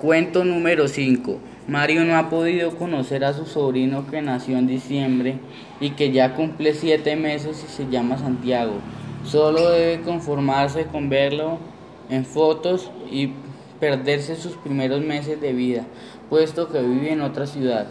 Cuento número 5. Mario no ha podido conocer a su sobrino que nació en diciembre y que ya cumple siete meses y se llama Santiago. Solo debe conformarse con verlo en fotos y perderse sus primeros meses de vida, puesto que vive en otra ciudad.